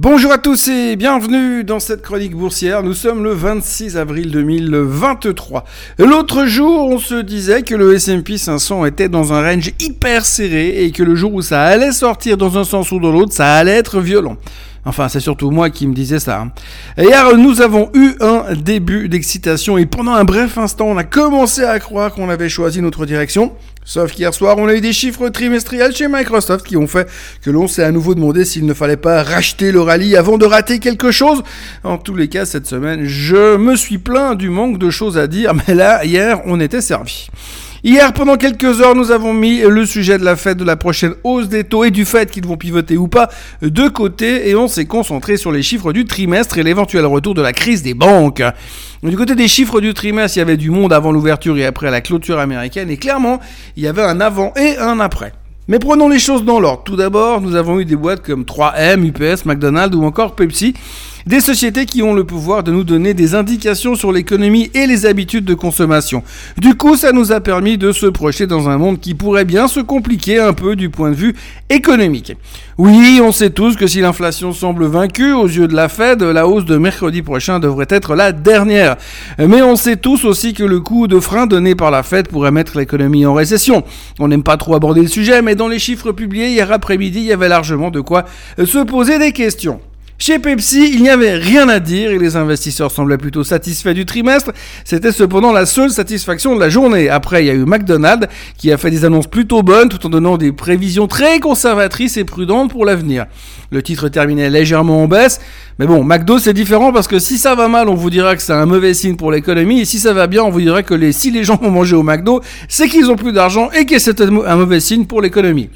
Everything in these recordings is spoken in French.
Bonjour à tous et bienvenue dans cette chronique boursière. Nous sommes le 26 avril 2023. L'autre jour, on se disait que le S&P 500 était dans un range hyper serré et que le jour où ça allait sortir dans un sens ou dans l'autre, ça allait être violent. Enfin, c'est surtout moi qui me disais ça. Hein. hier, nous avons eu un début d'excitation et pendant un bref instant, on a commencé à croire qu'on avait choisi notre direction. Sauf qu'hier soir, on a eu des chiffres trimestriels chez Microsoft qui ont fait que l'on s'est à nouveau demandé s'il ne fallait pas racheter le rallye avant de rater quelque chose. En tous les cas, cette semaine, je me suis plaint du manque de choses à dire, mais là, hier, on était servi. Hier, pendant quelques heures, nous avons mis le sujet de la fête de la prochaine hausse des taux et du fait qu'ils vont pivoter ou pas de côté et on s'est concentré sur les chiffres du trimestre et l'éventuel retour de la crise des banques. Du côté des chiffres du trimestre, il y avait du monde avant l'ouverture et après la clôture américaine et clairement, il y avait un avant et un après. Mais prenons les choses dans l'ordre. Tout d'abord, nous avons eu des boîtes comme 3M, UPS, McDonald's ou encore Pepsi des sociétés qui ont le pouvoir de nous donner des indications sur l'économie et les habitudes de consommation. Du coup, ça nous a permis de se projeter dans un monde qui pourrait bien se compliquer un peu du point de vue économique. Oui, on sait tous que si l'inflation semble vaincue aux yeux de la Fed, la hausse de mercredi prochain devrait être la dernière. Mais on sait tous aussi que le coup de frein donné par la Fed pourrait mettre l'économie en récession. On n'aime pas trop aborder le sujet, mais dans les chiffres publiés hier après-midi, il y avait largement de quoi se poser des questions. Chez Pepsi, il n'y avait rien à dire et les investisseurs semblaient plutôt satisfaits du trimestre. C'était cependant la seule satisfaction de la journée. Après, il y a eu McDonald's qui a fait des annonces plutôt bonnes tout en donnant des prévisions très conservatrices et prudentes pour l'avenir. Le titre terminait légèrement en baisse. Mais bon, McDo c'est différent parce que si ça va mal, on vous dira que c'est un mauvais signe pour l'économie et si ça va bien, on vous dira que si les gens vont manger au McDo, c'est qu'ils ont plus d'argent et que c'est un mauvais signe pour l'économie.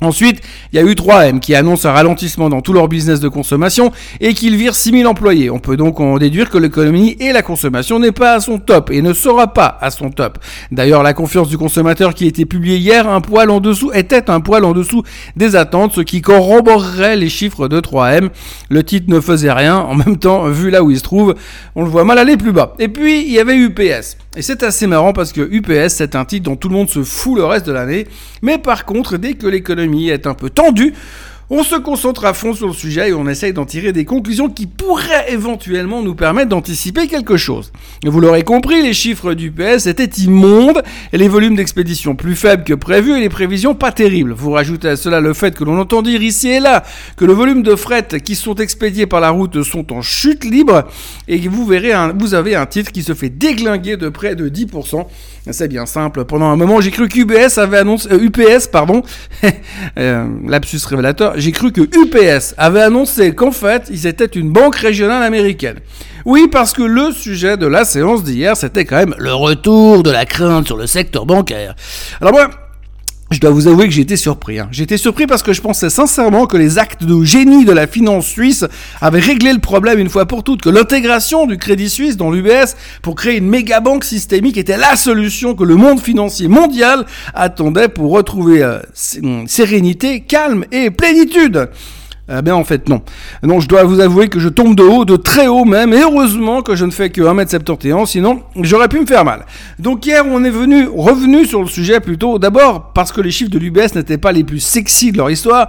Ensuite, il y a eu 3M qui annonce un ralentissement dans tout leur business de consommation et qu'ils virent 6000 employés. On peut donc en déduire que l'économie et la consommation n'est pas à son top et ne sera pas à son top. D'ailleurs, la confiance du consommateur qui a été publiée hier un poil en dessous était un poil en dessous des attentes, ce qui corroborerait les chiffres de 3M. Le titre ne faisait rien. En même temps, vu là où il se trouve, on le voit mal aller plus bas. Et puis, il y avait UPS. Et c'est assez marrant parce que UPS, c'est un titre dont tout le monde se fout le reste de l'année. Mais par contre, dès que l'économie est un peu tendue, on se concentre à fond sur le sujet et on essaye d'en tirer des conclusions qui pourraient éventuellement nous permettre d'anticiper quelque chose. Vous l'aurez compris, les chiffres du PS étaient immondes et les volumes d'expédition plus faibles que prévu et les prévisions pas terribles. Vous rajoutez à cela le fait que l'on entend dire ici et là que le volume de fret qui sont expédiés par la route sont en chute libre et vous verrez, vous avez un titre qui se fait déglinguer de près de 10%. C'est bien simple. Pendant un moment, j'ai cru qu'UBS avait annoncé, UPS, euh, pardon, euh, lapsus révélateur, j'ai cru que UPS avait annoncé qu'en fait, ils étaient une banque régionale américaine. Oui, parce que le sujet de la séance d'hier, c'était quand même le retour de la crainte sur le secteur bancaire. Alors moi, je dois vous avouer que été surpris. Hein. Été surpris parce que je pensais sincèrement que les actes de génie de la finance suisse avaient réglé le problème une fois pour toutes, que l'intégration du Crédit Suisse dans l'UBS pour créer une méga banque systémique était la solution que le monde financier mondial attendait pour retrouver euh, sérénité, calme et plénitude. Eh bien en fait non. Non, je dois vous avouer que je tombe de haut, de très haut même, et heureusement que je ne fais que 1m71, sinon j'aurais pu me faire mal. Donc hier on est venu, revenu sur le sujet plutôt, d'abord parce que les chiffres de l'UBS n'étaient pas les plus sexy de leur histoire,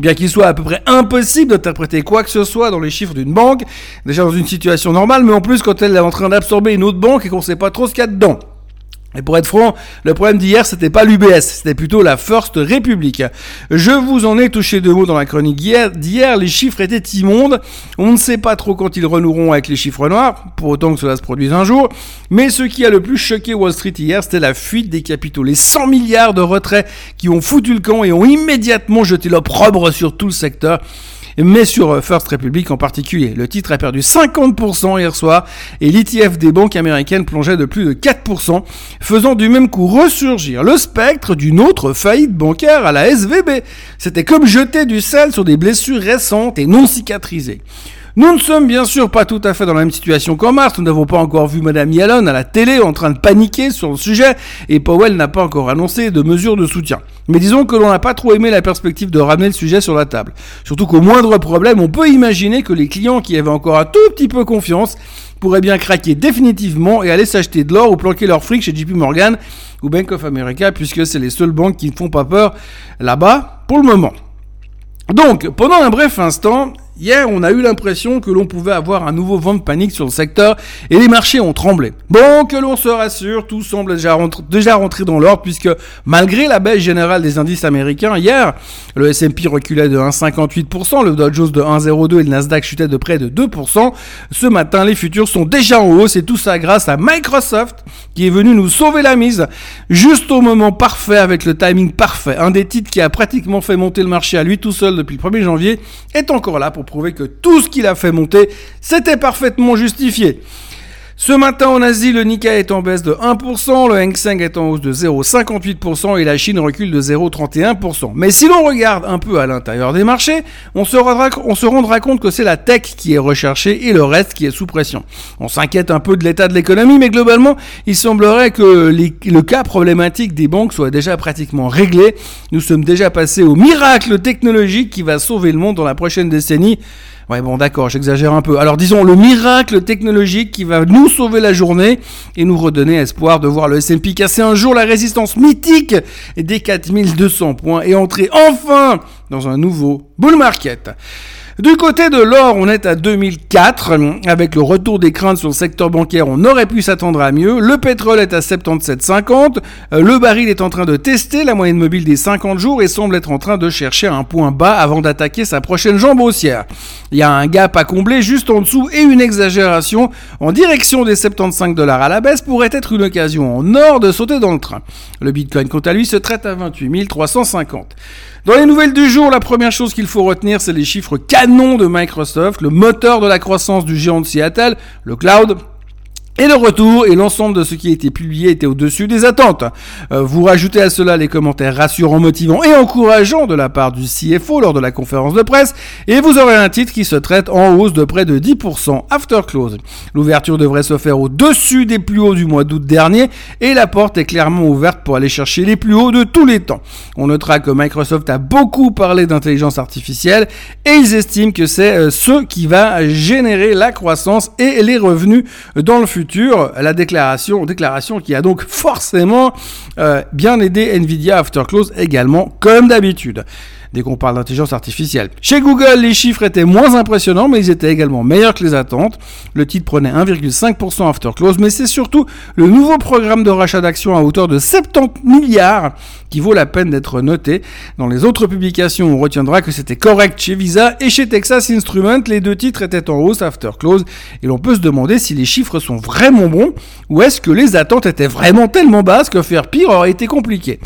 bien qu'il soit à peu près impossible d'interpréter quoi que ce soit dans les chiffres d'une banque, déjà dans une situation normale, mais en plus quand elle est en train d'absorber une autre banque et qu'on sait pas trop ce qu'il y a dedans. Et pour être franc, le problème d'hier, c'était pas l'UBS, c'était plutôt la First Republic. Je vous en ai touché deux mots dans la chronique d'hier, les chiffres étaient immondes, on ne sait pas trop quand ils renoueront avec les chiffres noirs, pour autant que cela se produise un jour, mais ce qui a le plus choqué Wall Street hier, c'était la fuite des capitaux, les 100 milliards de retraits qui ont foutu le camp et ont immédiatement jeté l'opprobre sur tout le secteur mais sur euh, First Republic en particulier. Le titre a perdu 50% hier soir et l'ETF des banques américaines plongeait de plus de 4%, faisant du même coup ressurgir le spectre d'une autre faillite bancaire à la SVB. C'était comme jeter du sel sur des blessures récentes et non cicatrisées. Nous ne sommes bien sûr pas tout à fait dans la même situation qu'en mars. Nous n'avons pas encore vu Madame Yellen à la télé en train de paniquer sur le sujet et Powell n'a pas encore annoncé de mesures de soutien. Mais disons que l'on n'a pas trop aimé la perspective de ramener le sujet sur la table. Surtout qu'au moindre problème, on peut imaginer que les clients qui avaient encore un tout petit peu confiance pourraient bien craquer définitivement et aller s'acheter de l'or ou planquer leur fric chez JP Morgan ou Bank of America puisque c'est les seules banques qui ne font pas peur là-bas pour le moment. Donc, pendant un bref instant, Hier, on a eu l'impression que l'on pouvait avoir un nouveau vent de panique sur le secteur et les marchés ont tremblé. Bon, que l'on se rassure, tout semble déjà, rentrer, déjà rentré dans l'ordre puisque malgré la baisse générale des indices américains, hier, le S&P reculait de 1,58%, le Dow Jones de 1,02 et le Nasdaq chutait de près de 2%. Ce matin, les futurs sont déjà en hausse et tout ça grâce à Microsoft qui est venu nous sauver la mise juste au moment parfait avec le timing parfait. Un des titres qui a pratiquement fait monter le marché à lui tout seul depuis le 1er janvier est encore là pour prouver que tout ce qu'il a fait monter, c'était parfaitement justifié. Ce matin en Asie, le Nikkei est en baisse de 1%, le Hang Seng est en hausse de 0,58% et la Chine recule de 0,31%. Mais si l'on regarde un peu à l'intérieur des marchés, on se, rendra, on se rendra compte que c'est la tech qui est recherchée et le reste qui est sous pression. On s'inquiète un peu de l'état de l'économie, mais globalement, il semblerait que le cas problématique des banques soit déjà pratiquement réglé. Nous sommes déjà passés au miracle technologique qui va sauver le monde dans la prochaine décennie. Ouais, bon, d'accord, j'exagère un peu. Alors disons le miracle technologique qui va nous sauver la journée et nous redonner espoir de voir le S&P casser un jour la résistance mythique des 4200 points et entrer enfin dans un nouveau bull market. Du côté de l'or, on est à 2004. Avec le retour des craintes sur le secteur bancaire, on aurait pu s'attendre à mieux. Le pétrole est à 77,50. Euh, le baril est en train de tester la moyenne mobile des 50 jours et semble être en train de chercher un point bas avant d'attaquer sa prochaine jambe haussière. Il y a un gap à combler juste en dessous et une exagération en direction des 75 dollars à la baisse pourrait être une occasion en or de sauter dans le train. Le Bitcoin, quant à lui, se traite à 28 350. Dans les nouvelles du jour, la première chose qu'il faut retenir, c'est les chiffres canons de Microsoft, le moteur de la croissance du géant de Seattle, le cloud, et le retour et l'ensemble de ce qui a été publié était au-dessus des attentes. Euh, vous rajoutez à cela les commentaires rassurants, motivants et encourageants de la part du CFO lors de la conférence de presse et vous aurez un titre qui se traite en hausse de près de 10% after close. L'ouverture devrait se faire au-dessus des plus hauts du mois d'août dernier et la porte est clairement ouverte pour aller chercher les plus hauts de tous les temps. On notera que Microsoft a beaucoup parlé d'intelligence artificielle et ils estiment que c'est euh, ce qui va générer la croissance et les revenus dans le futur la déclaration, déclaration qui a donc forcément euh, bien aidé Nvidia After Close également, comme d'habitude dès qu'on parle d'intelligence artificielle. Chez Google, les chiffres étaient moins impressionnants, mais ils étaient également meilleurs que les attentes. Le titre prenait 1,5% after close, mais c'est surtout le nouveau programme de rachat d'actions à hauteur de 70 milliards qui vaut la peine d'être noté. Dans les autres publications, on retiendra que c'était correct chez Visa et chez Texas Instruments. Les deux titres étaient en hausse after close et l'on peut se demander si les chiffres sont vraiment bons ou est-ce que les attentes étaient vraiment tellement basses que faire pire aurait été compliqué.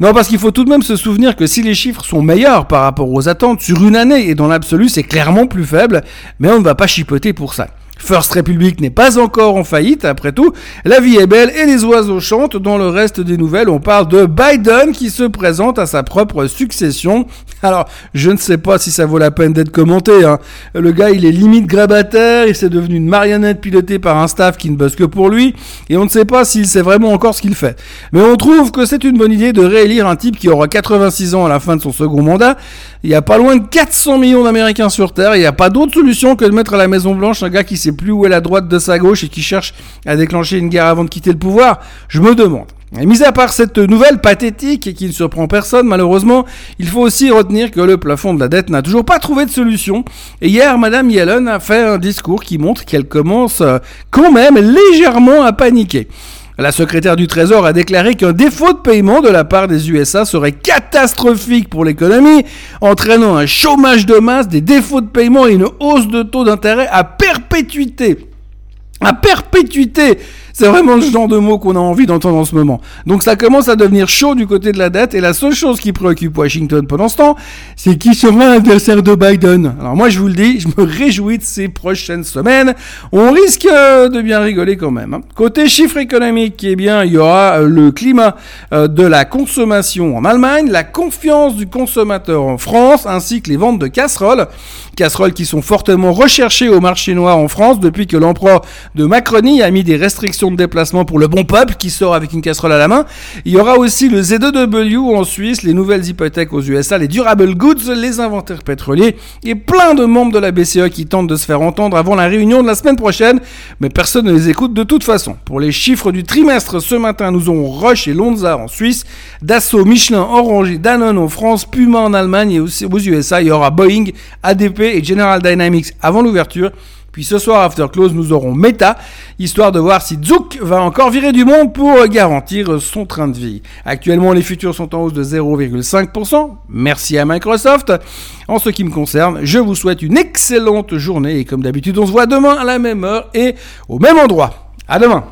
Non, parce qu'il faut tout de même se souvenir que si les chiffres sont meilleurs par rapport aux attentes sur une année et dans l'absolu c'est clairement plus faible, mais on ne va pas chipoter pour ça. First Republic n'est pas encore en faillite, après tout. La vie est belle et les oiseaux chantent. Dans le reste des nouvelles, on parle de Biden qui se présente à sa propre succession. Alors, je ne sais pas si ça vaut la peine d'être commenté. Hein. Le gars, il est limite grabataire, il s'est devenu une marionnette pilotée par un staff qui ne bosse que pour lui, et on ne sait pas s'il sait vraiment encore ce qu'il fait. Mais on trouve que c'est une bonne idée de réélire un type qui aura 86 ans à la fin de son second mandat. Il y a pas loin de 400 millions d'Américains sur Terre, il n'y a pas d'autre solution que de mettre à la Maison Blanche un gars qui plus où est la droite de sa gauche et qui cherche à déclencher une guerre avant de quitter le pouvoir. Je me demande. Et mis à part cette nouvelle pathétique et qui ne surprend personne malheureusement, il faut aussi retenir que le plafond de la dette n'a toujours pas trouvé de solution. Et hier, Madame Yellen a fait un discours qui montre qu'elle commence euh, quand même légèrement à paniquer. La secrétaire du Trésor a déclaré qu'un défaut de paiement de la part des USA serait catastrophique pour l'économie, entraînant un chômage de masse, des défauts de paiement et une hausse de taux d'intérêt à perpétuité. À perpétuité c'est vraiment le genre de mots qu'on a envie d'entendre en ce moment. Donc ça commence à devenir chaud du côté de la dette et la seule chose qui préoccupe Washington pendant ce temps, c'est qui sera l'adversaire de Biden. Alors moi je vous le dis, je me réjouis de ces prochaines semaines. On risque euh, de bien rigoler quand même. Hein. Côté chiffres économiques, eh bien il y aura euh, le climat euh, de la consommation en Allemagne, la confiance du consommateur en France, ainsi que les ventes de casseroles. Casseroles qui sont fortement recherchées au marché noir en France depuis que l'empereur de Macronie a mis des restrictions de déplacement pour le bon peuple qui sort avec une casserole à la main. Il y aura aussi le Z2W en Suisse, les nouvelles hypothèques aux USA, les durable goods, les inventaires pétroliers et plein de membres de la BCE qui tentent de se faire entendre avant la réunion de la semaine prochaine. Mais personne ne les écoute de toute façon. Pour les chiffres du trimestre, ce matin, nous aurons Roche et Lonza en Suisse, Dassault, Michelin, Orange et Danone en France, Puma en Allemagne et aussi aux USA. Il y aura Boeing, ADP et General Dynamics avant l'ouverture. Puis ce soir, after close, nous aurons Meta, histoire de voir si Zook va encore virer du monde pour garantir son train de vie. Actuellement, les futurs sont en hausse de 0,5%. Merci à Microsoft. En ce qui me concerne, je vous souhaite une excellente journée et comme d'habitude, on se voit demain à la même heure et au même endroit. À demain!